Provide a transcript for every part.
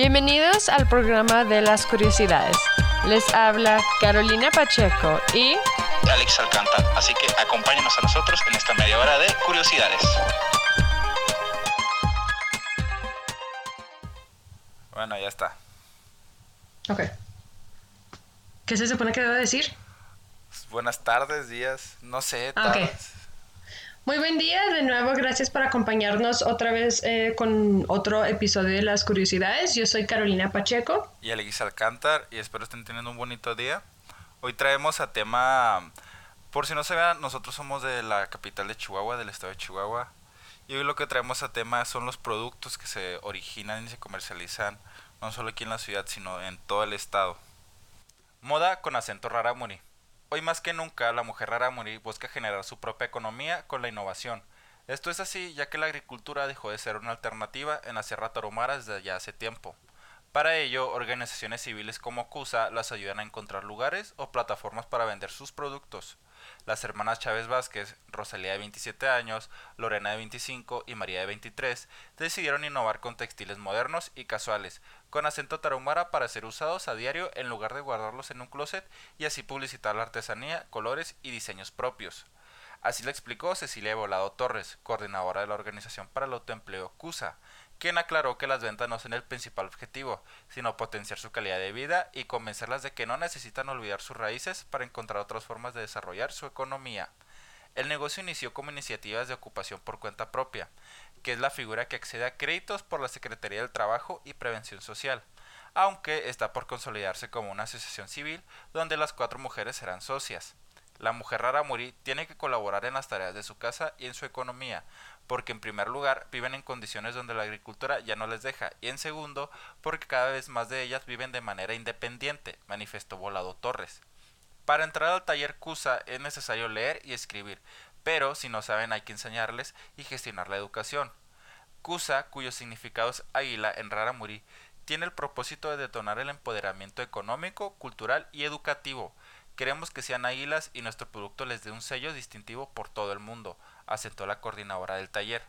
Bienvenidos al programa de las curiosidades. Les habla Carolina Pacheco y Alex Alcántara. Así que acompáñenos a nosotros en esta media hora de curiosidades. Bueno, ya está. Ok. ¿Qué se supone que debo decir? Buenas tardes, días, no sé, Ah, ok. Muy buen día, de nuevo gracias por acompañarnos otra vez eh, con otro episodio de Las Curiosidades. Yo soy Carolina Pacheco. Y Alex Alcántar y espero estén teniendo un bonito día. Hoy traemos a tema, por si no se vean, nosotros somos de la capital de Chihuahua, del estado de Chihuahua. Y hoy lo que traemos a tema son los productos que se originan y se comercializan, no solo aquí en la ciudad, sino en todo el estado. Moda con acento rarámuri. Hoy más que nunca, la mujer rarámuri busca generar su propia economía con la innovación. Esto es así ya que la agricultura dejó de ser una alternativa en la Sierra Tarahumara desde ya hace tiempo. Para ello, organizaciones civiles como CUSA las ayudan a encontrar lugares o plataformas para vender sus productos. Las hermanas Chávez Vázquez, Rosalía de 27 años, Lorena de 25 y María de 23 decidieron innovar con textiles modernos y casuales, con acento tarahumara para ser usados a diario en lugar de guardarlos en un closet y así publicitar la artesanía, colores y diseños propios. Así lo explicó Cecilia Volado Torres, coordinadora de la Organización para el Autoempleo CUSA, quien aclaró que las ventas no son el principal objetivo, sino potenciar su calidad de vida y convencerlas de que no necesitan olvidar sus raíces para encontrar otras formas de desarrollar su economía. El negocio inició como iniciativas de ocupación por cuenta propia, que es la figura que accede a créditos por la Secretaría del Trabajo y Prevención Social, aunque está por consolidarse como una asociación civil donde las cuatro mujeres serán socias. La mujer rarámuri tiene que colaborar en las tareas de su casa y en su economía, porque en primer lugar viven en condiciones donde la agricultura ya no les deja, y en segundo porque cada vez más de ellas viven de manera independiente, manifestó Volado Torres. Para entrar al taller CUSA es necesario leer y escribir, pero si no saben hay que enseñarles y gestionar la educación. CUSA, cuyo significado es águila en rarámuri, tiene el propósito de detonar el empoderamiento económico, cultural y educativo. Queremos que sean águilas y nuestro producto les dé un sello distintivo por todo el mundo, asentó la coordinadora del taller.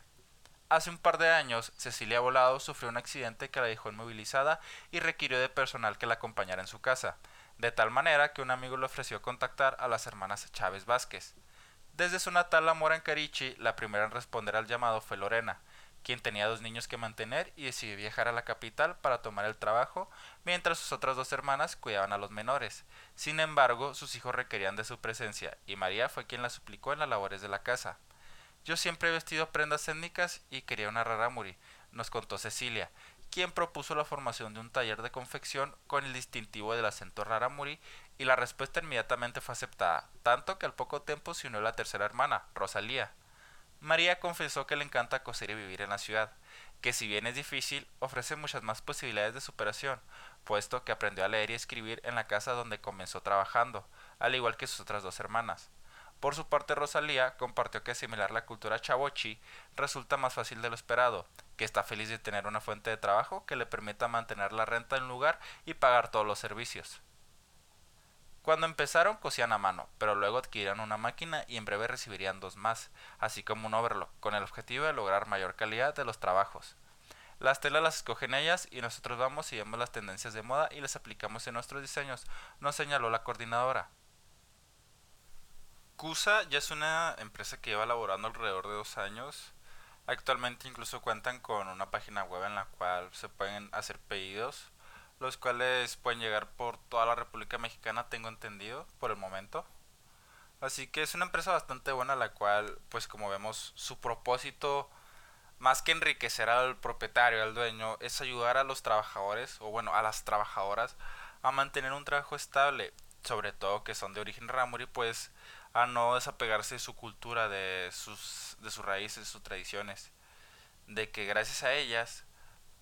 Hace un par de años, Cecilia Volado sufrió un accidente que la dejó inmovilizada y requirió de personal que la acompañara en su casa, de tal manera que un amigo le ofreció contactar a las hermanas Chávez Vázquez. Desde su natal Mora en Carichi, la primera en responder al llamado fue Lorena, quien tenía dos niños que mantener y decidió viajar a la capital para tomar el trabajo, mientras sus otras dos hermanas cuidaban a los menores. Sin embargo, sus hijos requerían de su presencia, y María fue quien la suplicó en las labores de la casa. Yo siempre he vestido prendas étnicas y quería una rarámuri, nos contó Cecilia, quien propuso la formación de un taller de confección con el distintivo del acento rarámuri, y la respuesta inmediatamente fue aceptada, tanto que al poco tiempo se unió la tercera hermana, Rosalía. María confesó que le encanta coser y vivir en la ciudad, que si bien es difícil, ofrece muchas más posibilidades de superación, puesto que aprendió a leer y escribir en la casa donde comenzó trabajando, al igual que sus otras dos hermanas. Por su parte, Rosalía compartió que asimilar la cultura chavochi resulta más fácil de lo esperado, que está feliz de tener una fuente de trabajo que le permita mantener la renta en lugar y pagar todos los servicios. Cuando empezaron cosían a mano, pero luego adquirieron una máquina y en breve recibirían dos más, así como un overlock, con el objetivo de lograr mayor calidad de los trabajos. Las telas las escogen ellas y nosotros vamos y vemos las tendencias de moda y las aplicamos en nuestros diseños, nos señaló la coordinadora. CUSA ya es una empresa que lleva laborando alrededor de dos años. Actualmente incluso cuentan con una página web en la cual se pueden hacer pedidos, los cuales pueden llegar por toda la República Mexicana, tengo entendido, por el momento. Así que es una empresa bastante buena la cual, pues como vemos, su propósito, más que enriquecer al propietario, al dueño, es ayudar a los trabajadores, o bueno, a las trabajadoras, a mantener un trabajo estable, sobre todo que son de origen ramuri, pues a no desapegarse de su cultura, de sus, de sus raíces, sus tradiciones, de que gracias a ellas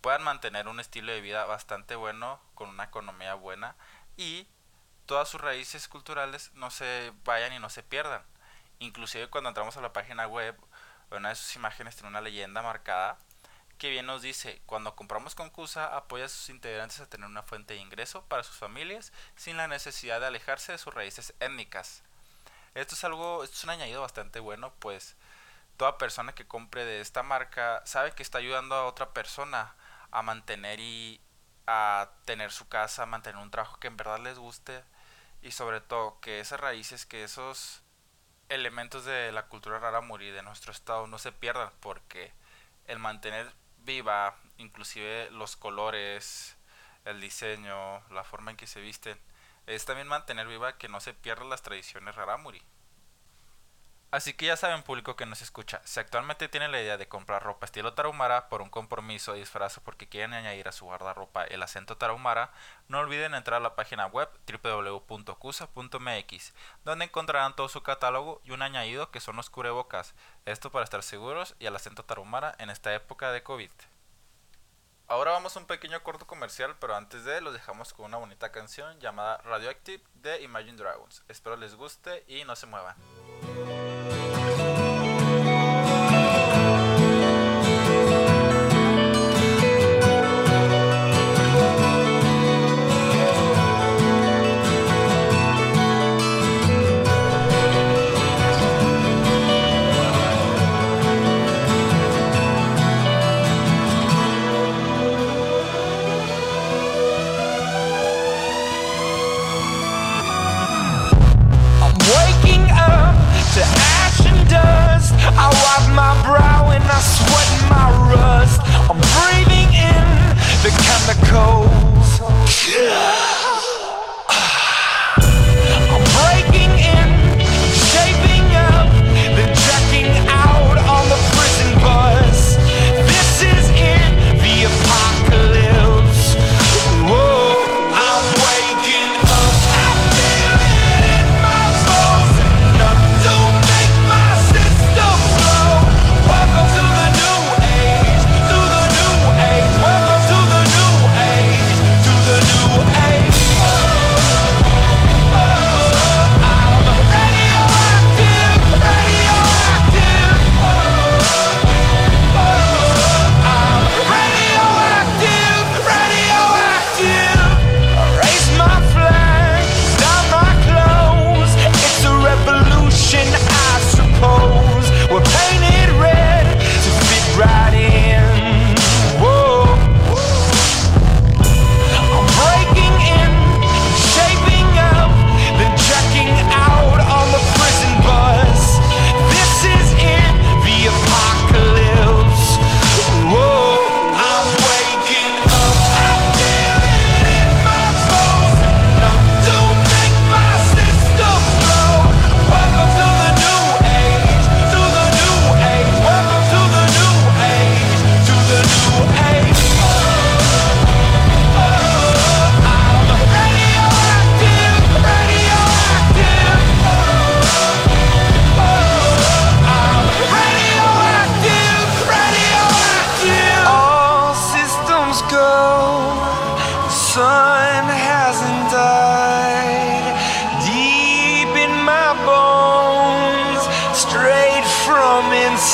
puedan mantener un estilo de vida bastante bueno, con una economía buena y todas sus raíces culturales no se vayan y no se pierdan. Inclusive cuando entramos a la página web, una de sus imágenes tiene una leyenda marcada que bien nos dice, cuando compramos con CUSA apoya a sus integrantes a tener una fuente de ingreso para sus familias sin la necesidad de alejarse de sus raíces étnicas. Esto es algo, esto es un añadido bastante bueno, pues toda persona que compre de esta marca sabe que está ayudando a otra persona a mantener y a tener su casa, a mantener un trabajo que en verdad les guste y sobre todo que esas raíces, que esos elementos de la cultura rara de nuestro estado no se pierdan porque el mantener viva inclusive los colores, el diseño, la forma en que se visten, es también mantener viva que no se pierdan las tradiciones rarámuri. Así que ya saben, público que nos escucha, si actualmente tienen la idea de comprar ropa estilo tarahumara por un compromiso y disfrazo porque quieren añadir a su guardarropa el acento tarahumara, no olviden entrar a la página web www.cusa.mx, donde encontrarán todo su catálogo y un añadido que son los cubrebocas, esto para estar seguros y el acento tarahumara en esta época de COVID. Ahora vamos a un pequeño corto comercial, pero antes de los dejamos con una bonita canción llamada Radioactive de Imagine Dragons. Espero les guste y no se muevan.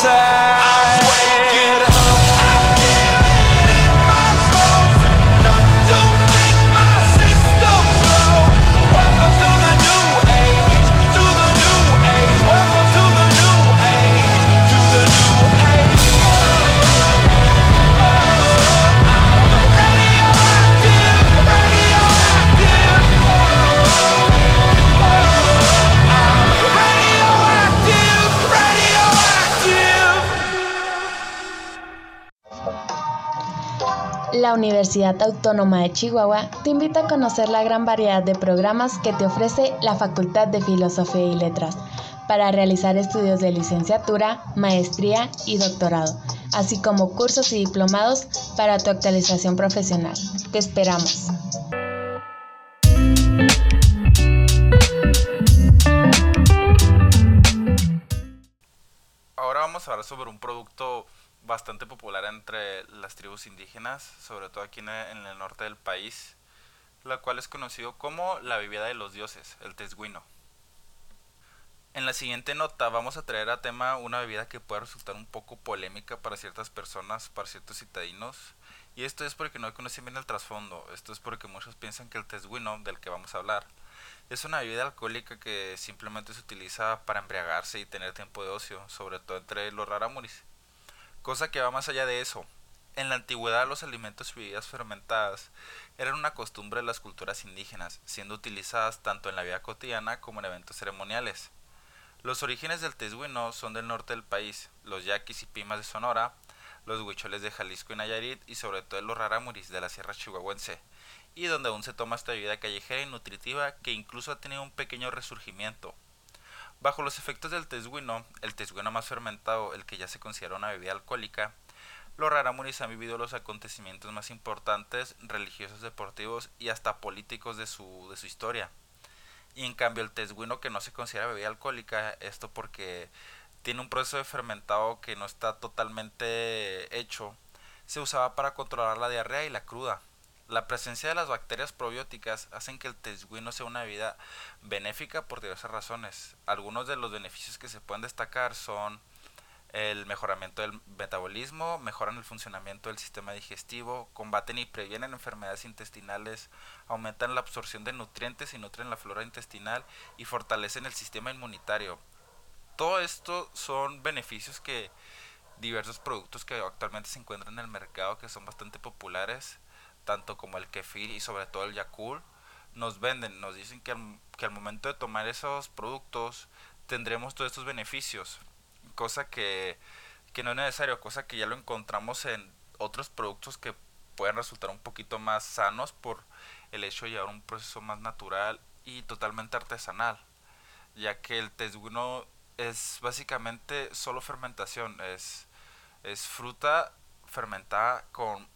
sad. Universidad Autónoma de Chihuahua te invita a conocer la gran variedad de programas que te ofrece la Facultad de Filosofía y Letras para realizar estudios de licenciatura, maestría y doctorado, así como cursos y diplomados para tu actualización profesional. Te esperamos. Ahora vamos a hablar sobre un producto bastante popular entre las tribus indígenas, sobre todo aquí en el, norte del país, la cual es conocido como la bebida de los dioses, el tesguino. En la siguiente nota vamos a traer a tema una bebida que puede resultar un poco polémica para ciertas personas, para ciertos citadinos. Y esto es porque no conocen bien el trasfondo. Esto es porque muchos piensan que el tesguino, del que vamos a hablar, es una bebida alcohólica que simplemente se utiliza para embriagarse y tener tiempo de ocio, sobre todo entre los raramuris. Cosa que va más allá de eso. En la antigüedad los alimentos y bebidas fermentadas eran una costumbre de las culturas indígenas, siendo utilizadas tanto en la vida cotidiana como en eventos ceremoniales. Los orígenes del tesguino son del norte del país, los yaquis y pimas de Sonora, los huicholes de Jalisco y Nayarit y sobre todo los rarámuris de la sierra chihuahuense, y donde aún se toma esta bebida callejera y nutritiva que incluso ha tenido un pequeño resurgimiento. Bajo los efectos del tesguino, el tesguino más fermentado, el que ya se considera una bebida alcohólica, los rarámuris han vivido los acontecimientos más importantes, religiosos, deportivos y hasta políticos de su, de su historia. Y en cambio el tesguino que no se considera bebida alcohólica, esto porque tiene un proceso de fermentado que no está totalmente hecho, se usaba para controlar la diarrea y la cruda. La presencia de las bacterias probióticas hacen que el tesguino sea una bebida benéfica por diversas razones. Algunos de los beneficios que se pueden destacar son el mejoramiento del metabolismo, mejoran el funcionamiento del sistema digestivo, combaten y previenen enfermedades intestinales, aumentan la absorción de nutrientes y nutren la flora intestinal y fortalecen el sistema inmunitario. Todo esto son beneficios que diversos productos que actualmente se encuentran en el mercado que son bastante populares, tanto como el kefir y sobre todo el Yakult, nos venden, nos dicen que al, que al momento de tomar esos productos tendremos todos estos beneficios cosa que, que no es necesario, cosa que ya lo encontramos en otros productos que pueden resultar un poquito más sanos por el hecho de llevar un proceso más natural y totalmente artesanal, ya que el tesguino es básicamente solo fermentación, es, es fruta fermentada con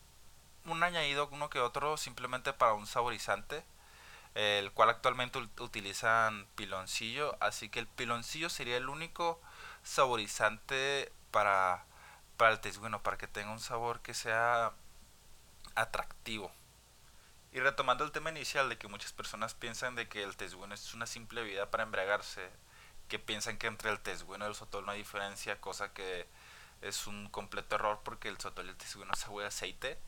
un añadido uno que otro simplemente para un saborizante, el cual actualmente utilizan piloncillo, así que el piloncillo sería el único saborizante para, para el tesguino, para que tenga un sabor que sea atractivo. Y retomando el tema inicial de que muchas personas piensan de que el tesguino es una simple bebida para embriagarse, que piensan que entre el tesguino y el sotol no hay diferencia, cosa que es un completo error porque el sotol y el tesguino sabe aceite.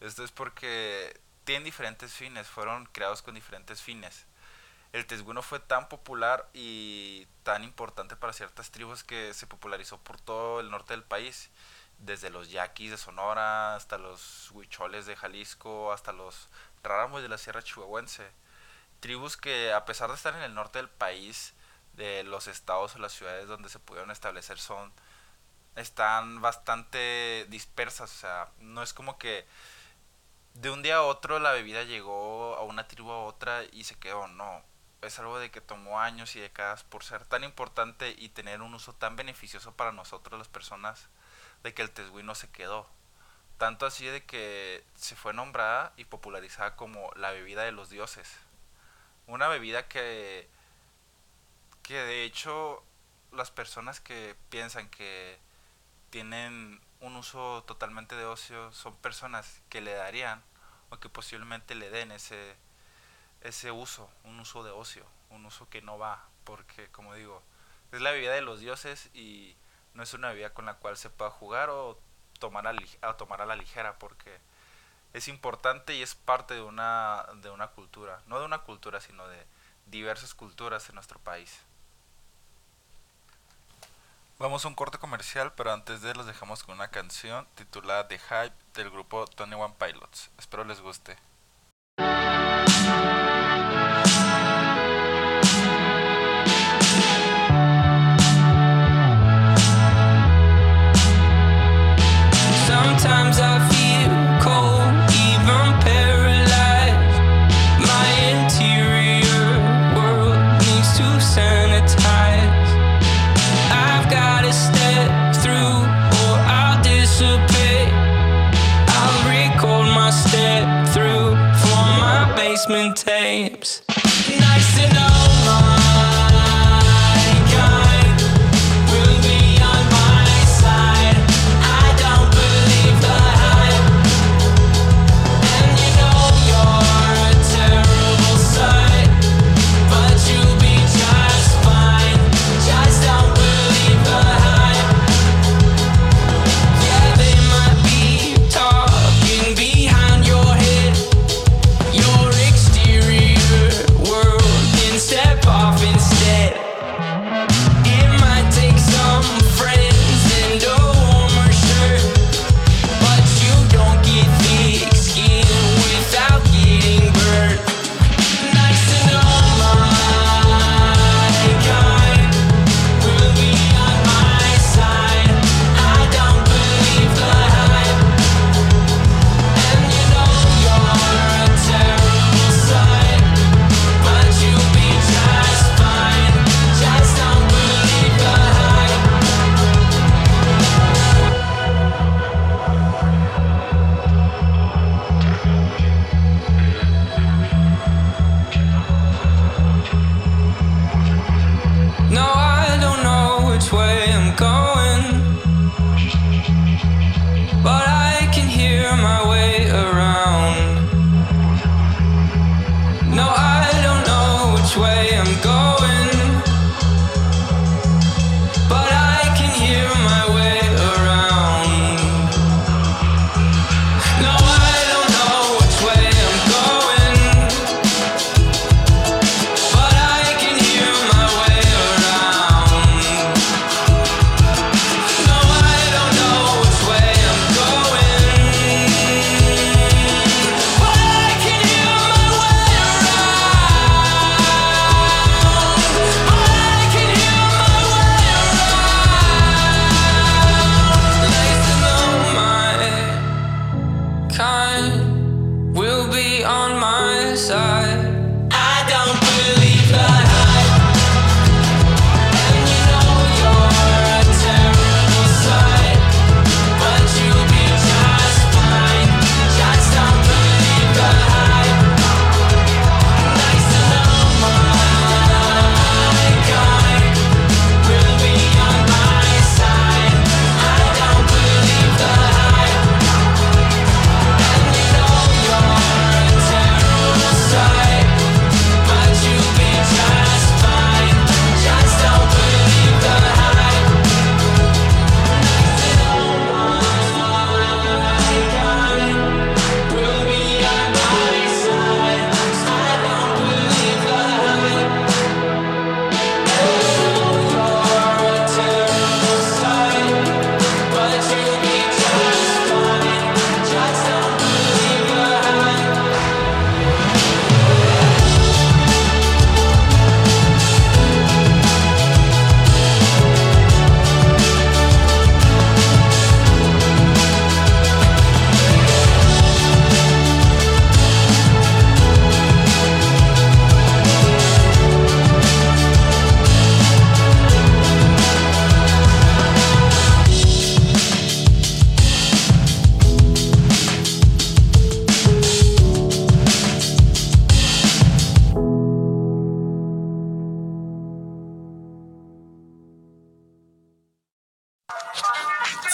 Esto es porque tienen diferentes fines, fueron creados con diferentes fines el tesguino fue tan popular y tan importante para ciertas tribus que se popularizó por todo el norte del país, desde los yaquis de Sonora hasta los huicholes de Jalisco, hasta los ráramos de la Sierra Chihuahuense. Tribus que a pesar de estar en el norte del país, de los estados o las ciudades donde se pudieron establecer son están bastante dispersas, o sea, no es como que de un día a otro la bebida llegó a una tribu a otra y se quedó, no, es algo de que tomó años y décadas por ser tan importante y tener un uso tan beneficioso para nosotros las personas de que el tesguino se quedó. Tanto así de que se fue nombrada y popularizada como la bebida de los dioses. Una bebida que, que de hecho las personas que piensan que tienen un uso totalmente de ocio son personas que le darían o que posiblemente le den ese ese uso, un uso de ocio, un uso que no va, porque como digo, es la bebida de los dioses y no es una bebida con la cual se pueda jugar o tomar a, tomar a la ligera, porque es importante y es parte de una, de una cultura, no de una cultura, sino de diversas culturas en nuestro país. Vamos a un corte comercial, pero antes de los dejamos con una canción titulada The Hype del grupo Tony One Pilots. Espero les guste.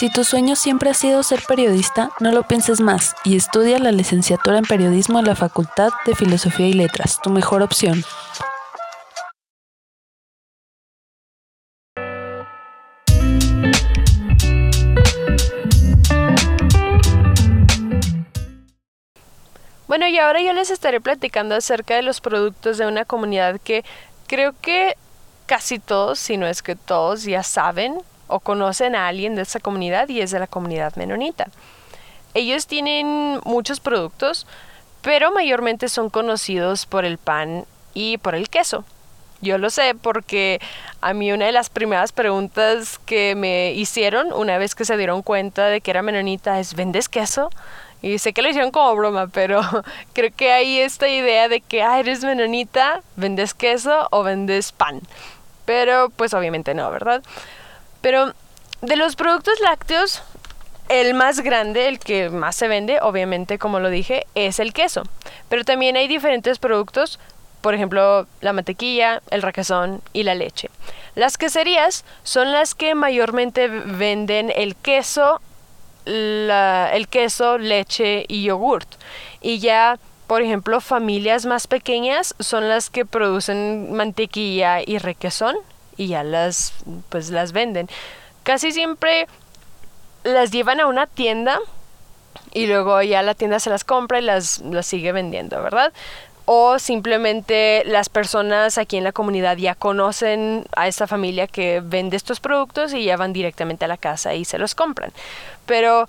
Si tu sueño siempre ha sido ser periodista, no lo pienses más y estudia la licenciatura en periodismo en la Facultad de Filosofía y Letras, tu mejor opción. Bueno, y ahora yo les estaré platicando acerca de los productos de una comunidad que creo que casi todos, si no es que todos, ya saben o conocen a alguien de esa comunidad y es de la comunidad menonita. Ellos tienen muchos productos, pero mayormente son conocidos por el pan y por el queso. Yo lo sé porque a mí una de las primeras preguntas que me hicieron una vez que se dieron cuenta de que era menonita es ¿vendes queso? Y sé que lo hicieron como broma, pero creo que hay esta idea de que ah, eres menonita, vendes queso o vendes pan. Pero pues obviamente no, ¿verdad? Pero de los productos lácteos, el más grande, el que más se vende, obviamente, como lo dije, es el queso. Pero también hay diferentes productos, por ejemplo, la mantequilla, el requesón y la leche. Las queserías son las que mayormente venden el queso, la- el queso, leche y yogurt. Y ya, por ejemplo, familias más pequeñas son las que producen mantequilla y requesón y ya las pues las venden. Casi siempre las llevan a una tienda y luego ya la tienda se las compra y las, las sigue vendiendo, ¿verdad? O simplemente las personas aquí en la comunidad ya conocen a esta familia que vende estos productos y ya van directamente a la casa y se los compran. Pero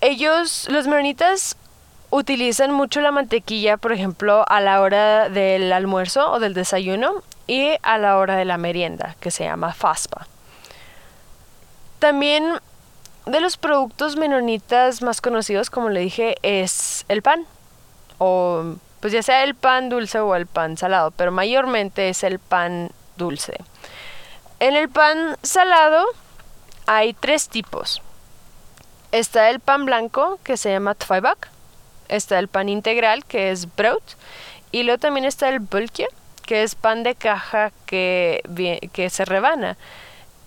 ellos, los menonitas, utilizan mucho la mantequilla, por ejemplo, a la hora del almuerzo o del desayuno y a la hora de la merienda, que se llama faspa. También de los productos menonitas más conocidos, como le dije, es el pan. O pues ya sea el pan dulce o el pan salado, pero mayormente es el pan dulce. En el pan salado hay tres tipos. Está el pan blanco, que se llama tvaibak. Está el pan integral, que es brood. Y luego también está el bulke, que es pan de caja que, que se rebana.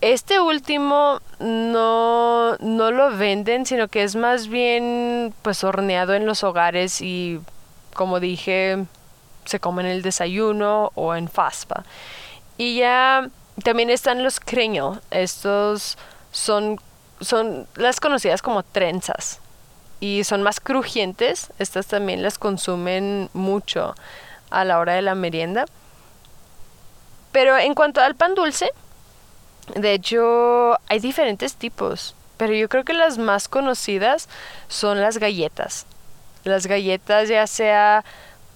Este último no, no lo venden, sino que es más bien pues horneado en los hogares y como dije, se come en el desayuno o en faspa. Y ya también están los creño. Estos son, son las conocidas como trenzas. Y son más crujientes. Estas también las consumen mucho a la hora de la merienda. Pero en cuanto al pan dulce, de hecho hay diferentes tipos. Pero yo creo que las más conocidas son las galletas. Las galletas ya sea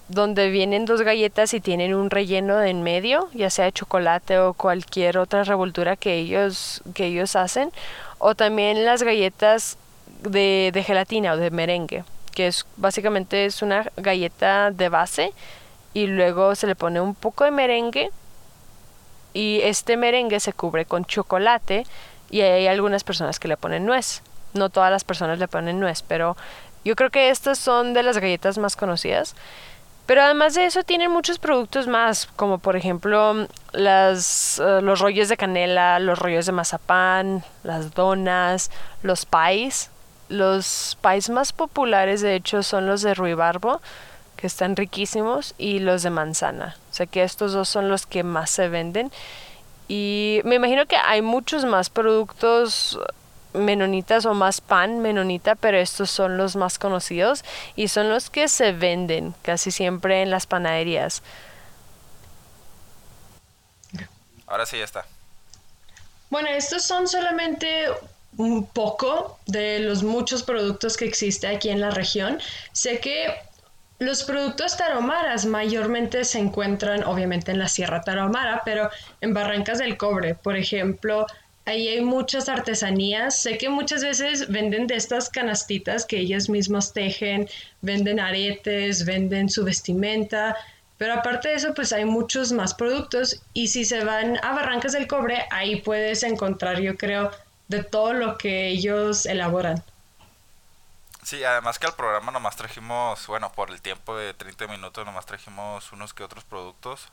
donde vienen dos galletas y tienen un relleno en medio, ya sea de chocolate o cualquier otra revoltura que ellos, que ellos hacen, o también las galletas de, de gelatina o de merengue, que es básicamente es una galleta de base y luego se le pone un poco de merengue y este merengue se cubre con chocolate y hay algunas personas que le ponen nuez. No todas las personas le ponen nuez, pero yo creo que estas son de las galletas más conocidas. Pero además de eso tienen muchos productos más, como por ejemplo las, eh, los rollos de canela, los rollos de mazapán, las donas, los pies. Los pies más populares de hecho son los de ruibarbo, que están riquísimos, y los de manzana. O sea que estos dos son los que más se venden. Y me imagino que hay muchos más productos menonitas o más pan menonita, pero estos son los más conocidos y son los que se venden casi siempre en las panaderías. Ahora sí ya está. Bueno, estos son solamente un poco de los muchos productos que existe aquí en la región. Sé que los productos taromaras mayormente se encuentran obviamente en la Sierra Tarahumara, pero en Barrancas del Cobre, por ejemplo, ahí hay muchas artesanías. Sé que muchas veces venden de estas canastitas que ellos mismos tejen, venden aretes, venden su vestimenta, pero aparte de eso, pues hay muchos más productos y si se van a Barrancas del Cobre, ahí puedes encontrar, yo creo, de todo lo que ellos elaboran. Sí, además que al programa nomás trajimos, bueno, por el tiempo de 30 minutos nomás trajimos unos que otros productos.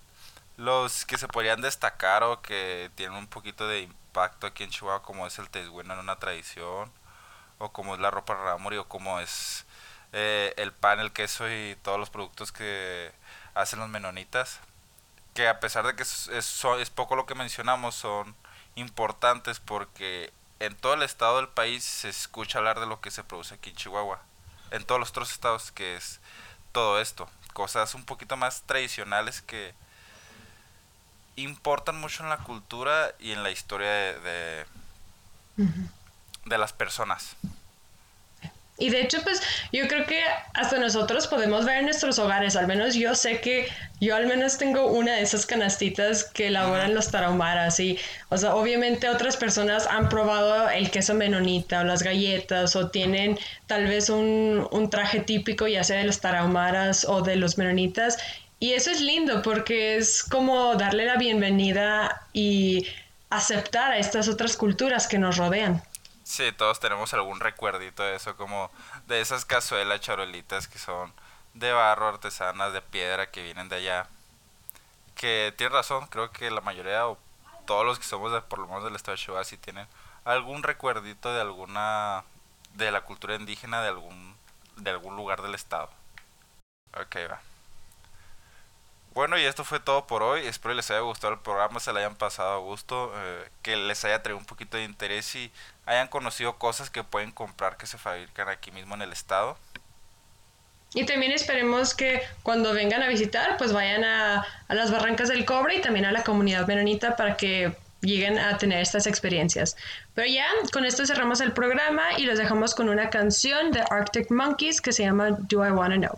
Los que se podrían destacar o que tienen un poquito de impacto aquí en Chihuahua, como es el tesguino en una tradición, o como es la ropa ramuri, o como es eh, el pan, el queso y todos los productos que hacen los menonitas. Que a pesar de que es, es, es poco lo que mencionamos, son importantes porque en todo el estado del país se escucha hablar de lo que se produce aquí en Chihuahua. En todos los otros estados que es todo esto. Cosas un poquito más tradicionales que importan mucho en la cultura y en la historia de, de, de las personas. Y de hecho, pues yo creo que hasta nosotros podemos ver en nuestros hogares, al menos yo sé que yo al menos tengo una de esas canastitas que elaboran los tarahumaras y, o sea, obviamente otras personas han probado el queso menonita o las galletas o tienen tal vez un, un traje típico ya sea de los tarahumaras o de los menonitas y eso es lindo porque es como darle la bienvenida y aceptar a estas otras culturas que nos rodean. Sí, todos tenemos algún recuerdito de eso, como de esas cazuelas charolitas que son de barro, artesanas, de piedra, que vienen de allá. Que tiene razón, creo que la mayoría o todos los que somos de, por lo menos del estado de Chihuahua sí tienen algún recuerdito de alguna, de la cultura indígena de algún, de algún lugar del estado. Ok, va. Bueno, y esto fue todo por hoy. Espero les haya gustado el programa, se le hayan pasado a gusto, eh, que les haya traído un poquito de interés y hayan conocido cosas que pueden comprar que se fabrican aquí mismo en el estado. Y también esperemos que cuando vengan a visitar, pues vayan a, a las Barrancas del Cobre y también a la comunidad menonita para que lleguen a tener estas experiencias. Pero ya, con esto cerramos el programa y los dejamos con una canción de Arctic Monkeys que se llama Do I Wanna Know.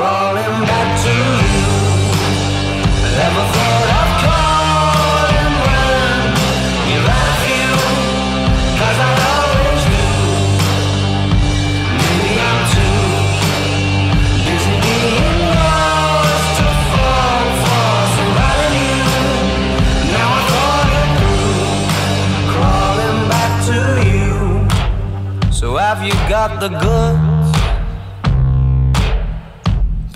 crawling back to you. Never thought I'd calling when you're out of you, 'cause I always do. Maybe I'm too busy being lost to fall for somebody new. Now I thought it through, crawling back to you. So have you got the goods?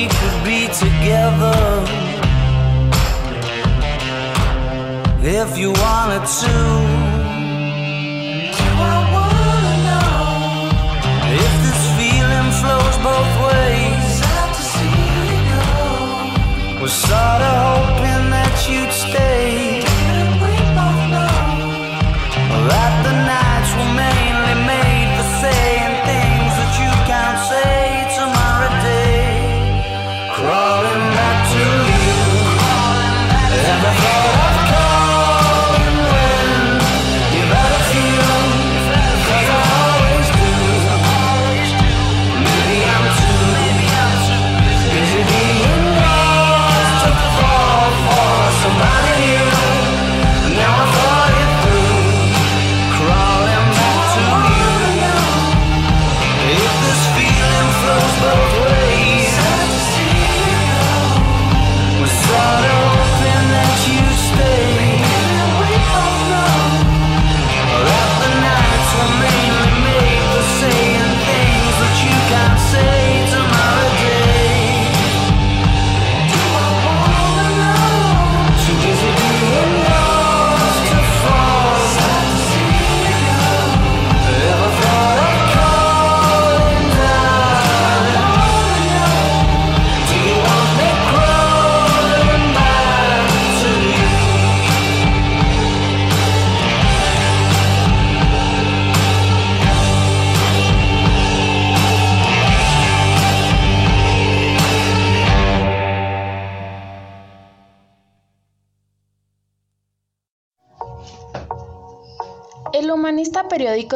We could be together if you wanted to. Do I wanna know if this feeling flows both ways. Sad to see you go. Was sorta hoping that you'd stay.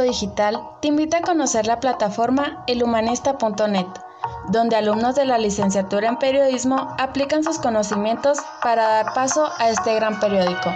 Digital te invita a conocer la plataforma elhumanista.net, donde alumnos de la licenciatura en periodismo aplican sus conocimientos para dar paso a este gran periódico.